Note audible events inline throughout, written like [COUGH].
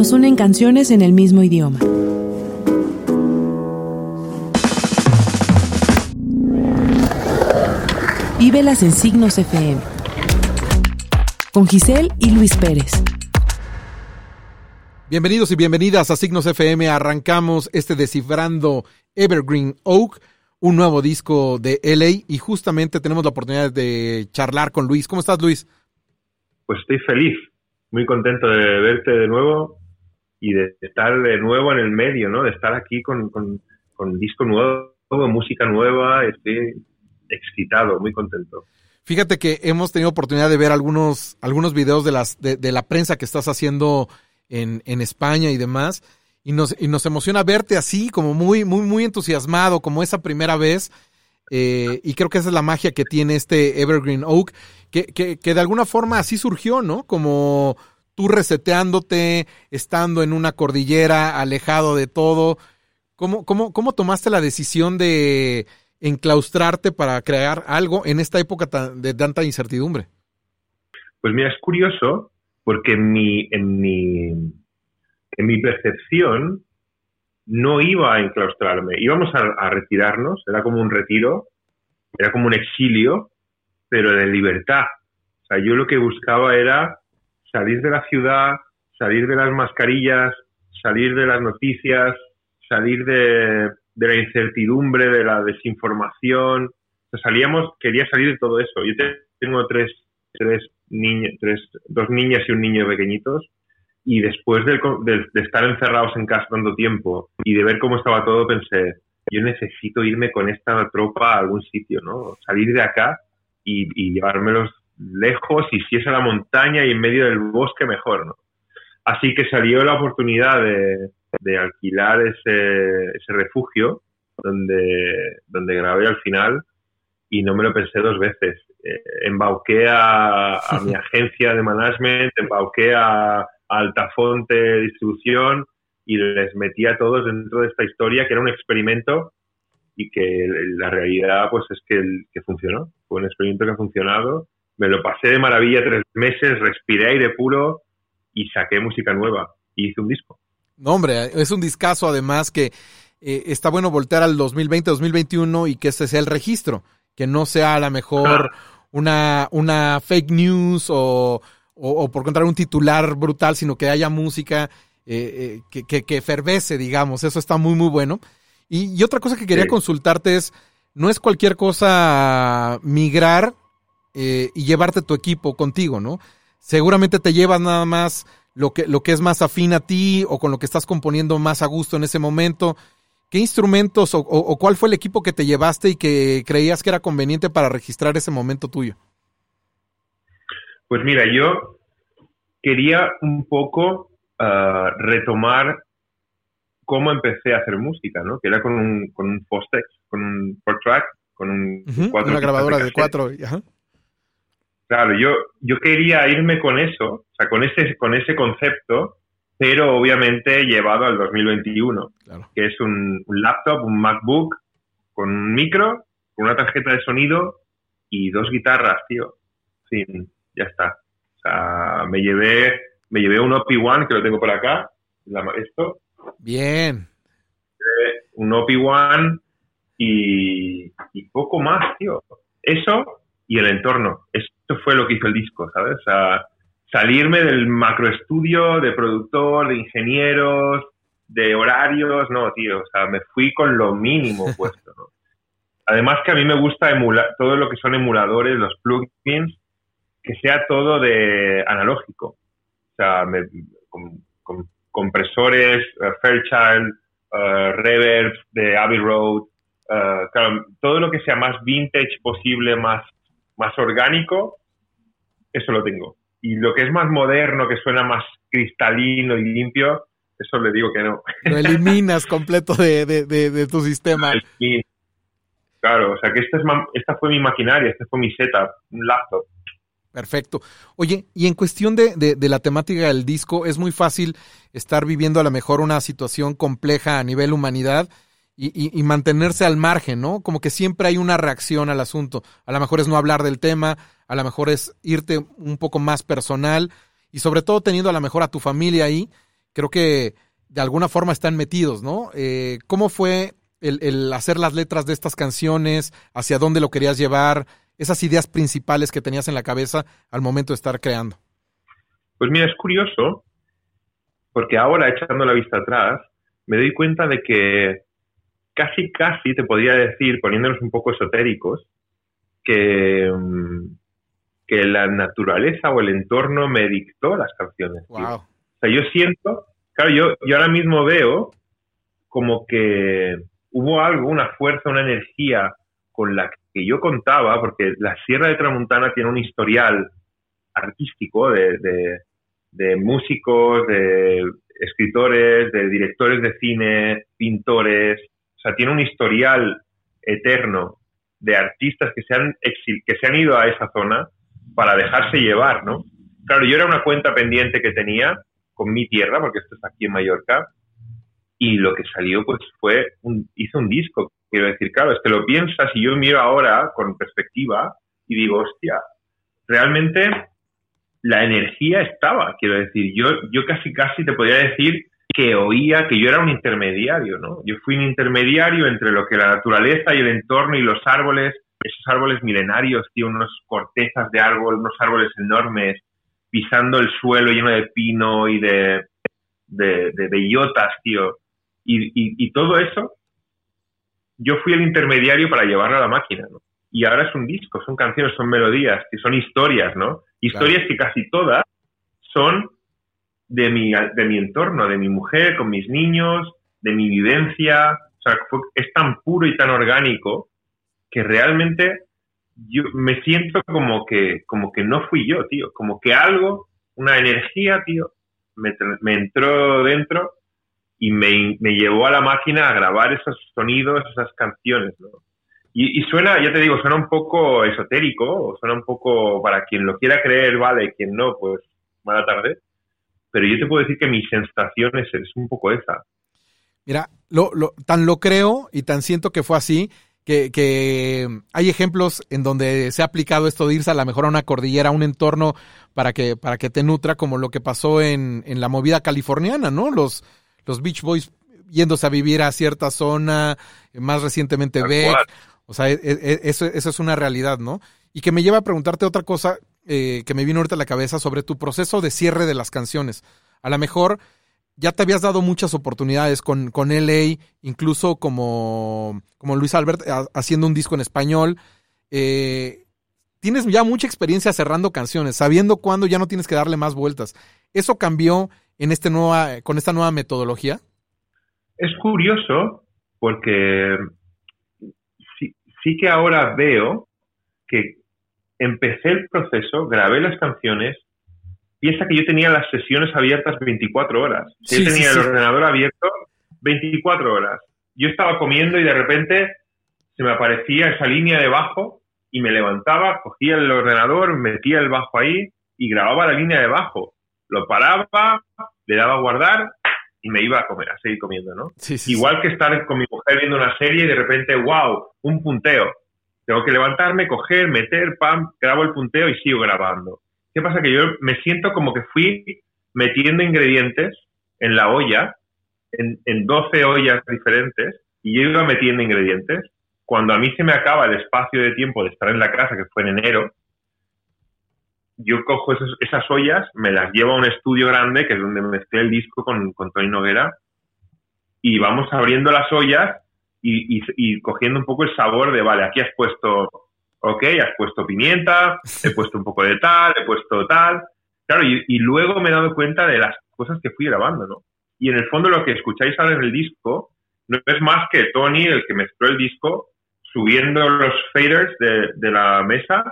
nos unen canciones en el mismo idioma. Vívelas en Signos FM. Con Giselle y Luis Pérez. Bienvenidos y bienvenidas a Signos FM. Arrancamos este Descifrando Evergreen Oak, un nuevo disco de LA y justamente tenemos la oportunidad de charlar con Luis. ¿Cómo estás, Luis? Pues estoy feliz, muy contento de verte de nuevo y de estar de nuevo en el medio, ¿no? De estar aquí con, con, con disco nuevo, música nueva, estoy excitado, muy contento. Fíjate que hemos tenido oportunidad de ver algunos, algunos videos de, las, de, la prensa que estás haciendo en, en España y demás, y nos, y nos emociona verte así, como muy, muy, muy entusiasmado, como esa primera vez. Eh, y creo que esa es la magia que tiene este Evergreen Oak, que, que, que, de alguna forma así surgió, ¿no? Como tú reseteándote, estando en una cordillera, alejado de todo. ¿Cómo, cómo, cómo tomaste la decisión de, enclaustrarte para crear algo en esta época de tanta incertidumbre? Pues mira, es curioso porque en mi, en mi, en mi percepción no iba a enclaustrarme, íbamos a, retirarnos, era como un retiro, era como un exilio, pero de libertad. O sea, yo lo que buscaba era salir de la ciudad, salir de las mascarillas, salir de las noticias, salir de, de la incertidumbre, de la desinformación. salíamos, quería salir de todo eso. Yo tengo tres, tres niños, tres, dos niñas y un niño pequeñitos. Y después de, de, estar encerrados en casa tanto tiempo y de ver cómo estaba todo, pensé, yo necesito irme con esta tropa a algún sitio, ¿no? Salir de acá y, y llevármelos lejos y si es a la montaña y en medio del bosque, mejor, ¿no? Así que salió la oportunidad de, de alquilar ese, ese refugio donde, donde grabé al final y no me lo pensé dos veces. Eh, embauqué a, mi [LAUGHS] agencia de management, embauqué a, a Altafonte Distribución y les metí a todos dentro de esta historia que era un experimento y que la realidad pues es que, que funcionó. Fue un experimento que ha funcionado. Me lo pasé de maravilla tres meses, respiré aire puro y saqué música nueva y hice un disco. No, hombre, es un discazo además que eh, está bueno voltear al 2020, 2021 y que ese sea el registro, que no sea a lo mejor una, una fake news o, o, por encontrar un titular brutal, sino que haya música eh, eh, que, que, fervece, digamos. Eso está muy, muy bueno. Y, otra cosa que quería consultarte es, no es cualquier cosa migrar y llevarte tu equipo contigo, ¿no? Seguramente te llevas nada más lo que, lo que es más afín a ti o con lo que estás componiendo más a gusto en ese momento. ¿Qué instrumentos o, cuál fue el equipo que te llevaste y que creías que era conveniente para registrar ese momento tuyo? Pues mira, yo quería un poco ah, retomar cómo empecé a hacer música, ¿no? Que era con un, con un con un four track, con un una grabadora de, cuatro. Claro, yo, yo quería irme con eso, o sea, con ese, con ese concepto, pero obviamente llevado al 2021, que es un, laptop, un MacBook, con un micro, con una tarjeta de sonido y dos guitarras, tío. Sí, ya está. O sea, me llevé, me llevé un OP1, que lo tengo por acá, esto. Bien. Un OP1 y, y poco más, tío. Eso y el entorno. Esto fue lo que hizo el disco, ¿sabes? salirme del macroestudio de productor, de ingenieros, de horarios, no, tío, o sea, me fui con lo mínimo [LAUGHS] puesto, ¿no? Además que a mí me gusta emular todo lo que son emuladores, los plugins, que sea todo de analógico. O sea, con, compresores, uh, Fairchild, uh, Reverb de Abbey Road, uh, claro, todo lo que sea más vintage posible, más más orgánico, eso lo tengo. Y lo que es más moderno, que suena más cristalino y limpio, eso le digo que no. Lo eliminas completo de, tu sistema. Claro, o sea que esta, es esta fue mi maquinaria, este fue mi setup, un laptop. Perfecto. Oye, y en cuestión de, de, la temática del disco, es muy fácil estar viviendo a lo mejor una situación compleja a nivel humanidad y, mantenerse al margen, ¿no? Como que siempre hay una reacción al asunto. A lo mejor es no hablar del tema, a lo mejor es irte un poco más personal y sobre todo teniendo a lo mejor a tu familia ahí. creo que de alguna forma están metidos, ¿no? Eh, ¿Cómo fue el, hacer las letras de estas canciones? ¿Hacia dónde lo querías llevar? Esas ideas principales que tenías en la cabeza al momento de estar creando. Pues mira, es curioso, porque ahora echando la vista atrás, me doy cuenta de que casi, casi te podría decir, poniéndonos un poco esotéricos, que, mm, que la naturaleza o el entorno me dictó las canciones. O sea, yo siento, claro, yo, yo ahora mismo veo como que hubo algo, una fuerza, una energía con la que yo contaba, porque la Sierra de Tramontana tiene un historial artístico de, de músicos, de escritores, de directores de cine, pintores, o sea, tiene un historial eterno de artistas que se han, que se han ido a esa zona para dejarse llevar, ¿no? Claro, yo era una cuenta pendiente que tenía con mi tierra, porque esto está aquí en Mallorca, y lo que salió pues fue, un, hizo un disco, quiero decir, claro, es que lo piensas y yo miro ahora con perspectiva y digo, hostia, realmente la energía estaba, quiero decir, yo, yo casi casi te podría decir que oía que yo era un intermediario, ¿no? Yo fui un intermediario entre lo que la naturaleza y el entorno y los árboles, esos árboles milenarios, tío, unos cortezas de árbol, unos árboles enormes, pisando el suelo lleno de pino y de, de, bellotas, tío. Y, y, todo eso, yo fui el intermediario para llevarlo a la máquina, ¿no? Y ahora es un disco, son canciones, son melodías, que son historias, ¿no? Historias que casi todas son de mi, de mi entorno, de mi mujer, con mis niños, de mi vivencia. O sea, es tan puro y tan orgánico que realmente yo me siento como que, como que no fui yo, tío. Como que algo, una energía, tío, me, me entró dentro y me, me, llevó a la máquina a grabar esos sonidos, esas canciones, ¿no? Y, y, suena, ya te digo, suena un poco esotérico, suena un poco, para quien lo quiera creer, vale, quien no, pues mala tarde pero yo te puedo decir que mi sensación es, un poco esa. Mira, lo, lo, tan lo creo y tan siento que fue así, que, que, hay ejemplos en donde se ha aplicado esto de irse a la mejor a una cordillera, a un entorno para que, para que te nutra, como lo que pasó en, en la movida californiana, ¿no? Los, los Beach Boys yéndose a vivir a cierta zona, más recientemente Beck. O sea, e, e, eso, eso es una realidad, ¿no? Y que me lleva a preguntarte otra cosa eh, que me vino ahorita a la cabeza sobre tu proceso de cierre de las canciones. A lo mejor ya te habías dado muchas oportunidades con, con LA, incluso como, como Luis Albert haciendo un disco en español. Eh, tienes ya mucha experiencia cerrando canciones, sabiendo cuándo ya no tienes que darle más vueltas. ¿Eso cambió en este nueva, con esta nueva metodología? Es curioso porque sí, sí que ahora veo que empecé el proceso, grabé las canciones, piensa que yo tenía las sesiones abiertas 24 horas. yo tenía el ordenador abierto 24 horas. Yo estaba comiendo y de repente se me aparecía esa línea de bajo y me levantaba, cogía el ordenador, metía el bajo ahí y grababa la línea de bajo. Lo paraba, le daba a guardar y me iba a comer, a seguir comiendo, ¿no? Igual que estar con mi mujer viendo una serie y de repente, wow, un punteo. Tengo que levantarme, coger, meter, pam, grabo el punteo y sigo grabando. ¿Qué pasa? Que yo me siento como que fui metiendo ingredientes en la olla, en, en 12 ollas diferentes, y yo iba metiendo ingredientes. Cuando a mí se me acaba el espacio de tiempo de estar en la casa, que fue en enero, yo cojo esas, ollas, me las llevo a un estudio grande, que es donde me mezclé el disco con, con Tony Noguera, y vamos abriendo las ollas y, cogiendo un poco el sabor de, vale, aquí has puesto, ok, has puesto pimienta, he [LAUGHS] puesto un poco de tal, he puesto tal. Claro, y, luego me he dado cuenta de las cosas que fui grabando, ¿no? Y en el fondo lo que escucháis ahora en el disco no es más que Tony, el que mezcló el disco, subiendo los faders de, la mesa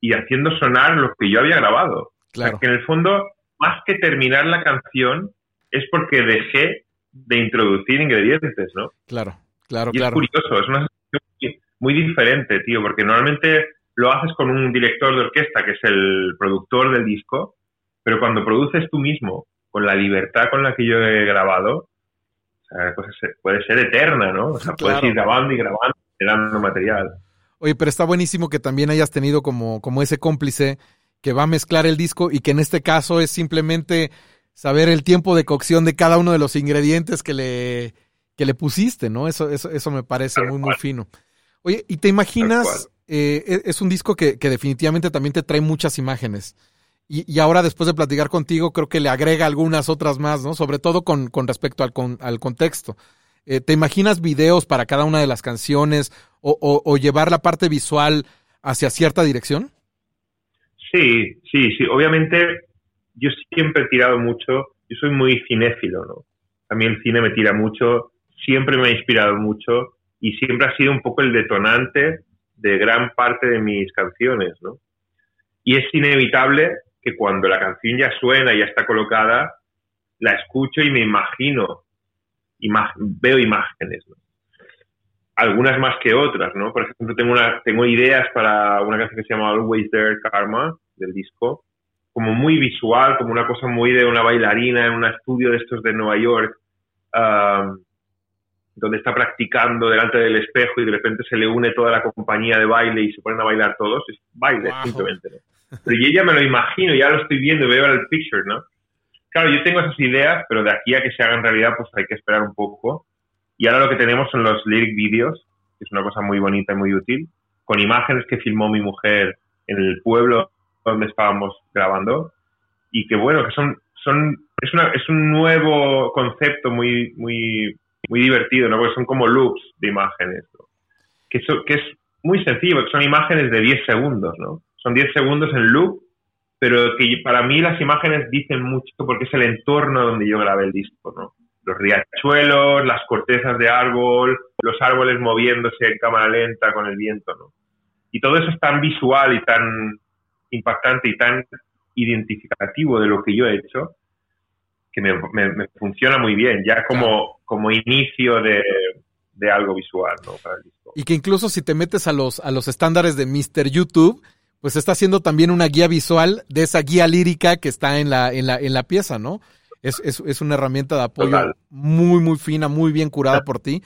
y haciendo sonar lo que yo había grabado. Claro. que en el fondo, más que terminar la canción, es porque dejé de introducir ingredientes, ¿no? Claro. Claro, y Es curioso, es una sensación muy diferente, tío, porque normalmente lo haces con un director de orquesta que es el productor del disco, pero cuando produces tú mismo, con la libertad con la que yo he grabado, o sea, pues puede ser eterna, ¿no? O sea, puedes ir grabando y grabando, generando material. Oye, pero está buenísimo que también hayas tenido como, como ese cómplice que va a mezclar el disco y que en este caso es simplemente saber el tiempo de cocción de cada uno de los ingredientes que le, que le pusiste, ¿no? Eso, eso, eso me parece muy, muy fino. Oye, ¿y te imaginas? Eh, e, es un disco que, que, definitivamente también te trae muchas imágenes. Y, y, ahora, después de platicar contigo, creo que le agrega algunas otras más, ¿no? Sobre todo con, con respecto al, con, al contexto. Eh, ¿Te imaginas videos para cada una de las canciones o, o, o, llevar la parte visual hacia cierta dirección? Sí, sí, sí. Obviamente, yo siempre he tirado mucho. Yo soy muy cinéfilo, ¿no? A mí el cine me tira mucho. Siempre me ha inspirado mucho y siempre ha sido un poco el detonante de gran parte de mis canciones, ¿no? Y es inevitable que cuando la canción ya suena, ya está colocada, la escucho y me imagino, imag veo imágenes. Algunas más que otras, ¿no? Por ejemplo, tengo, una, tengo ideas para una canción que se llama Always There Karma, del disco, como muy visual, como una cosa muy de una bailarina en un estudio de estos de Nueva York, donde está practicando delante del espejo y de repente se le une toda la compañía de baile y se ponen a bailar todos, es baile wow. simplemente, ¿no? Pero yo ya me lo imagino, ya lo estoy viendo, veo el picture, ¿no? Claro, yo tengo esas ideas, pero de aquí a que se hagan realidad, pues hay que esperar un poco. Y ahora lo que tenemos son los lyric videos, que es una cosa muy bonita y muy útil, con imágenes que filmó mi mujer en el pueblo donde estábamos grabando y que bueno, que son, son es, una, es un nuevo concepto muy, muy, muy divertido, ¿no? Porque son como loops de imágenes, que, so, que es muy sencillo, que son imágenes de 10 segundos, ¿no? Son 10 segundos en loop, pero que para mí las imágenes dicen mucho porque es el entorno donde yo grabé el disco, ¿no? Los riachuelos, las cortezas de árbol, los árboles moviéndose en cámara lenta con el viento, ¿no? Y todo eso es tan visual y tan impactante y tan identificativo de lo que yo he hecho que me, me, me funciona muy bien, ya como, como inicio de, de algo visual, ¿no? Para el disco. Y que incluso si te metes a los, a los estándares de Mr. YouTube, pues está haciendo también una guía visual de esa guía lírica que está en la, en la, en la pieza, ¿no? Es, es, es una herramienta de apoyo Total. muy, muy fina, muy bien curada por ti.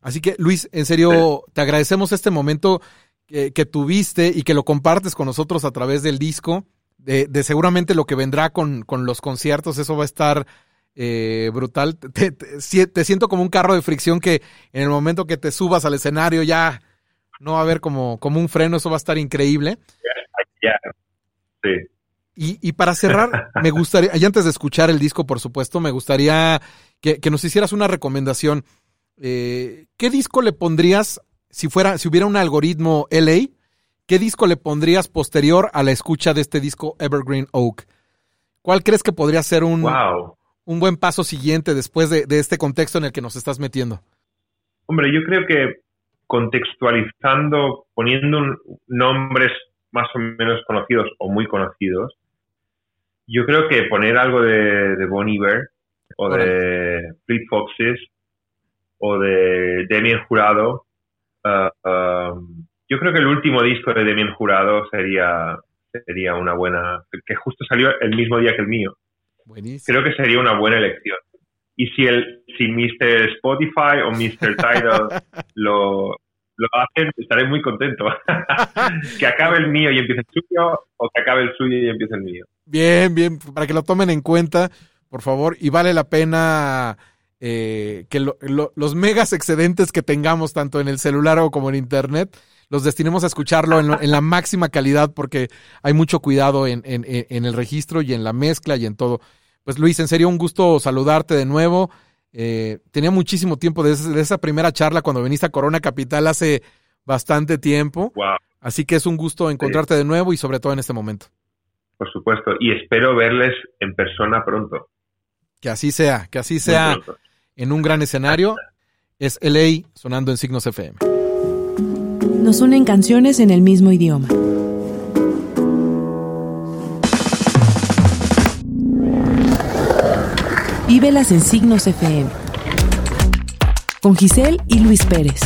Así que, Luis, en serio, sí. te agradecemos este momento que, que, tuviste y que lo compartes con nosotros a través del disco. De, de seguramente lo que vendrá con, con, los conciertos, eso va a estar eh, brutal. Te, te, te, siento como un carro de fricción que en el momento que te subas al escenario ya no va a haber como, como un freno, eso va a estar increíble. Sí. Y, y, para cerrar, me gustaría, y antes de escuchar el disco, por supuesto, me gustaría que, que nos hicieras una recomendación. Eh, ¿Qué disco le pondrías si fuera, si hubiera un algoritmo LA? ¿Qué disco le pondrías posterior a la escucha de este disco Evergreen Oak? ¿Cuál crees que podría ser un, wow. un buen paso siguiente después de, de este contexto en el que nos estás metiendo? Hombre, yo creo que contextualizando, poniendo nombres más o menos conocidos o muy conocidos, yo creo que poner algo de, de Bon Iver o de Fleet Foxes o de Damien Jurado, uh, um, yo creo que el último disco de Damien Jurado sería, sería una buena, que justo salió el mismo día que el mío. Buenísimo. Creo que sería una buena elección. Y si el si Mr. Spotify o Mr. Tidal [LAUGHS] lo, lo hacen, estaré muy contento. [LAUGHS] que acabe el mío y empiece el suyo, o que acabe el suyo y empiece el mío. Bien, bien, para que lo tomen en cuenta, por favor, y vale la pena eh, que lo, lo, los megas excedentes que tengamos, tanto en el celular o como en internet, los destinemos a escucharlo en, en la máxima calidad, porque hay mucho cuidado en, en, en el registro y en la mezcla y en todo. Pues Luis, en serio, un gusto saludarte de nuevo. Eh, tenía muchísimo tiempo desde de esa primera charla cuando viniste a Corona Capital hace bastante tiempo. Wow. Así que es un gusto encontrarte sí. de nuevo y sobre todo en este momento. Por supuesto, y espero verles en persona pronto. Que así sea, que así sea en un gran escenario. Es LA sonando en Signos FM. Nos unen canciones en el mismo idioma. Vívelas en Signos FM. Con Giselle y Luis Pérez.